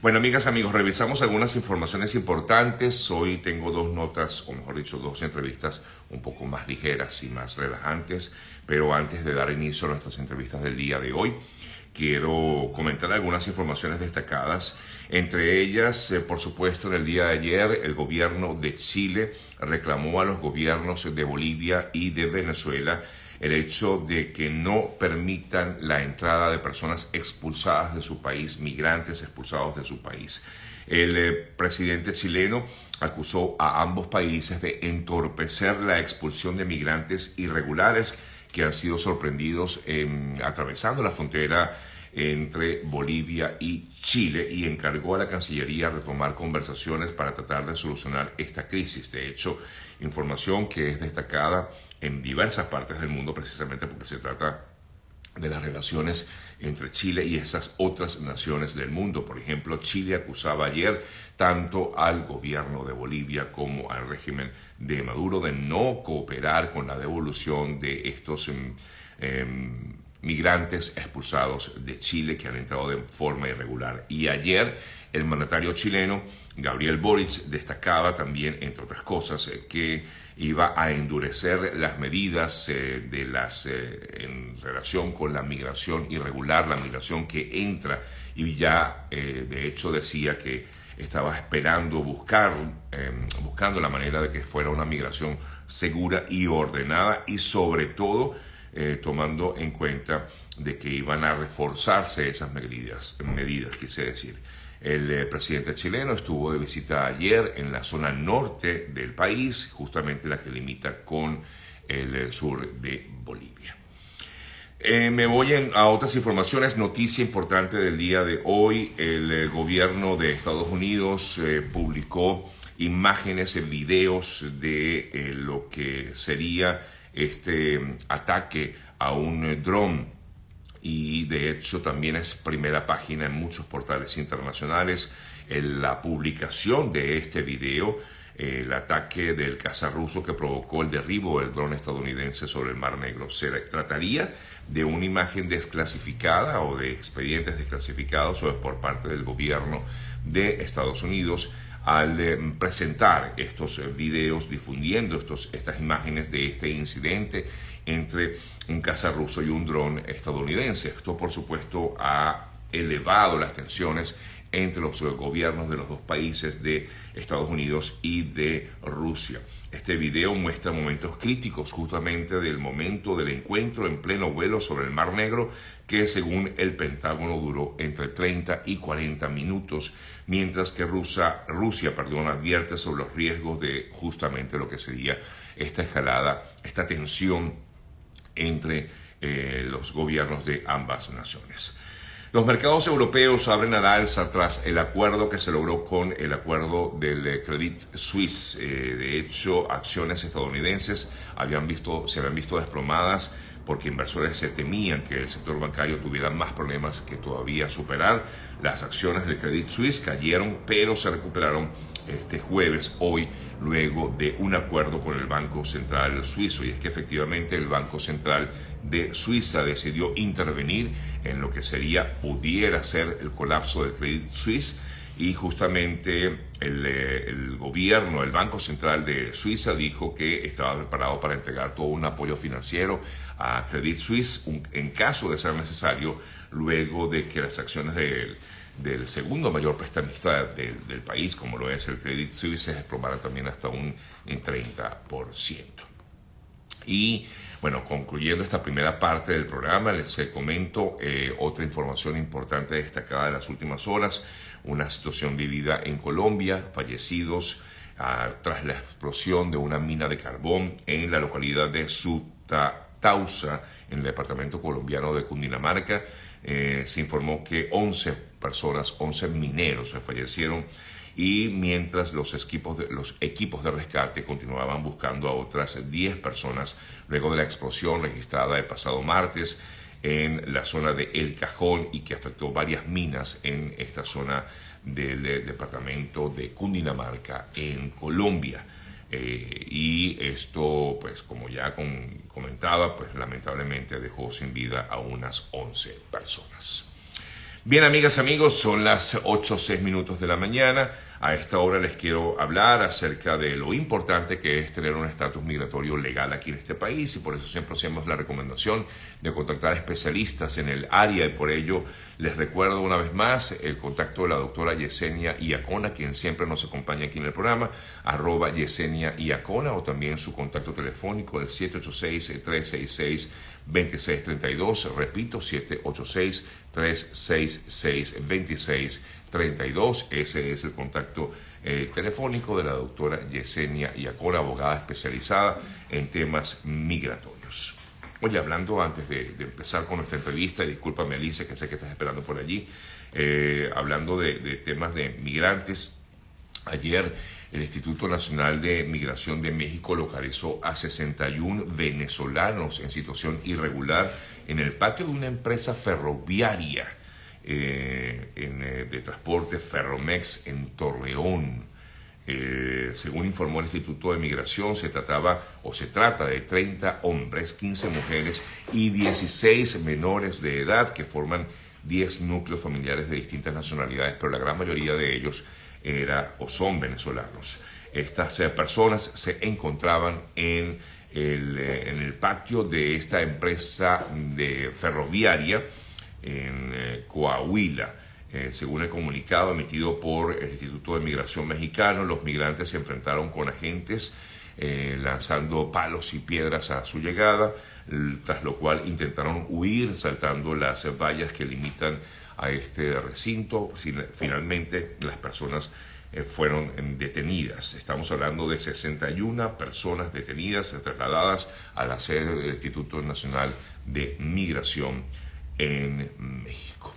Bueno, amigas, amigos, revisamos algunas informaciones importantes. Hoy tengo dos notas, o mejor dicho, dos entrevistas un poco más ligeras y más relajantes. Pero antes de dar inicio a nuestras entrevistas del día de hoy, quiero comentar algunas informaciones destacadas. Entre ellas, eh, por supuesto, en el día de ayer, el gobierno de Chile reclamó a los gobiernos de Bolivia y de Venezuela el hecho de que no permitan la entrada de personas expulsadas de su país, migrantes expulsados de su país. El eh, presidente chileno acusó a ambos países de entorpecer la expulsión de migrantes irregulares que han sido sorprendidos atravesando la frontera entre Bolivia y Chile y encargó a la Cancillería retomar conversaciones para tratar de solucionar esta crisis. De hecho, información que es destacada en diversas partes del mundo precisamente porque se trata de las relaciones entre Chile y esas otras naciones del mundo. Por ejemplo, Chile acusaba ayer tanto al gobierno de Bolivia como al régimen de Maduro de no cooperar con la devolución de estos em, em, migrantes expulsados de Chile que han entrado de forma irregular. Y ayer el mandatario chileno, Gabriel Boric, destacaba también, entre otras cosas, eh, que iba a endurecer las medidas eh, de las, eh, en relación con la migración irregular, la migración que entra, y ya de hecho decía que estaba esperando buscar, em, buscando la manera de que fuera una migración segura y ordenada y sobre todo tomando en cuenta de que iban a reforzarse esas medidas, medidas quise decir. El eh, presidente chileno estuvo de visita ayer en la zona norte del país, justamente la que limita con el eh, sur de Bolivia. Eh, me voy a otras informaciones. Noticia importante del día de hoy. El gobierno de Estados Unidos publicó imágenes, videos de lo que sería este mm, ataque a un dron y de hecho también es primera página en muchos portales internacionales en la publicación de este video, el ataque del caza ruso que provocó el derribo del dron estadounidense sobre el Mar Negro. Se trataría de una imagen desclasificada o de expedientes desclasificados por parte del gobierno de Estados Unidos al eh, presentar estos videos difundiendo estos, estas imágenes de este incidente entre un caza ruso y un dron estadounidense. Esto, por supuesto, ha elevado las tensiones entre los gobiernos de los dos países de Estados Unidos y de Rusia. Este video muestra momentos críticos justamente del momento del encuentro en pleno vuelo sobre el Mar Negro que según el Pentágono duró entre 30 y 40 minutos, mientras que Rusia, Rusia perdón, advierte sobre los riesgos de justamente lo que sería esta escalada, esta tensión entre eh, los gobiernos de ambas naciones. Los mercados europeos abren al alza tras el acuerdo que se logró con el acuerdo del eh, Credit Suisse. Eh, de hecho, acciones estadounidenses habían visto, se habían visto desplomadas porque inversores se temían que el sector bancario tuviera más problemas que todavía superar. Las acciones del Credit Suisse cayeron, pero se recuperaron este jueves, hoy, luego de un acuerdo con el Banco Central Suizo. Y es que efectivamente el Banco Central de Suiza decidió intervenir en lo que sería, pudiera ser el colapso del Credit Suisse y justamente el, eh, el, gobierno, el Banco Central de Suiza dijo que estaba preparado para entregar todo un apoyo financiero a Credit Suisse en caso de ser necesario, luego de que las acciones del, del segundo mayor prestamista del, país, como lo es el Credit Suisse, se desplomaran también hasta un 30%. Y bueno, concluyendo esta primera parte del programa, les comento eh, otra información importante destacada de las últimas horas, una situación vivida en Colombia, fallecidos ah, tras la explosión de una mina de carbón en la localidad de Sutatausa, en el departamento colombiano de Cundinamarca. Eh, se informó que 11 personas, 11 mineros fallecieron y mientras los equipos, de, los equipos de rescate continuaban buscando a otras 10 personas luego de la explosión registrada el pasado martes en la zona de El Cajón y que afectó varias minas en esta zona del eh, departamento de Cundinamarca en Colombia. Eh, y esto, pues como ya comentaba, pues lamentablemente dejó sin vida a unas 11 personas. Bien, amigas, amigos, son las 8 o 6 minutos de la mañana. A esta hora les quiero hablar acerca de lo importante que es tener un estatus migratorio legal aquí en este país y por eso siempre hacemos la recomendación de contactar especialistas en el área y por ello les recuerdo una vez más el contacto de la doctora Yesenia Iacona, quien siempre nos acompaña aquí en el programa, arroba Yesenia Iacona o también su contacto telefónico el 786-366-2632, repito, 786-366-2632. 32. Ese es el contacto eh, telefónico de la doctora Yesenia Iacona, abogada especializada en temas migratorios. Oye, hablando antes de, empezar con nuestra entrevista, discúlpame Alicia, que sé que estás esperando por allí, eh, hablando de, de temas de migrantes, ayer el Instituto Nacional de Migración de México localizó a 61 venezolanos en situación irregular en el patio de una empresa ferroviaria eh, eh, de transporte Ferromex en Torreón. Eh, según informó el Instituto de Migración, se trataba o se trata de 30 hombres, 15 mujeres y 16 menores de edad que forman 10 núcleos familiares de distintas nacionalidades, pero la gran mayoría de ellos era o son venezolanos. Estas personas se encontraban en el, patio de esta empresa ferroviaria en eh, Coahuila. Eh, según el comunicado emitido por el Instituto de Migración Mexicano, los migrantes se enfrentaron con agentes eh, lanzando palos y piedras a su llegada, tras lo cual intentaron huir saltando las vallas que limitan a este recinto. Finalmente, las personas fueron detenidas. Estamos hablando de 61 personas detenidas, trasladadas a la sede del Instituto Nacional de Migración en México.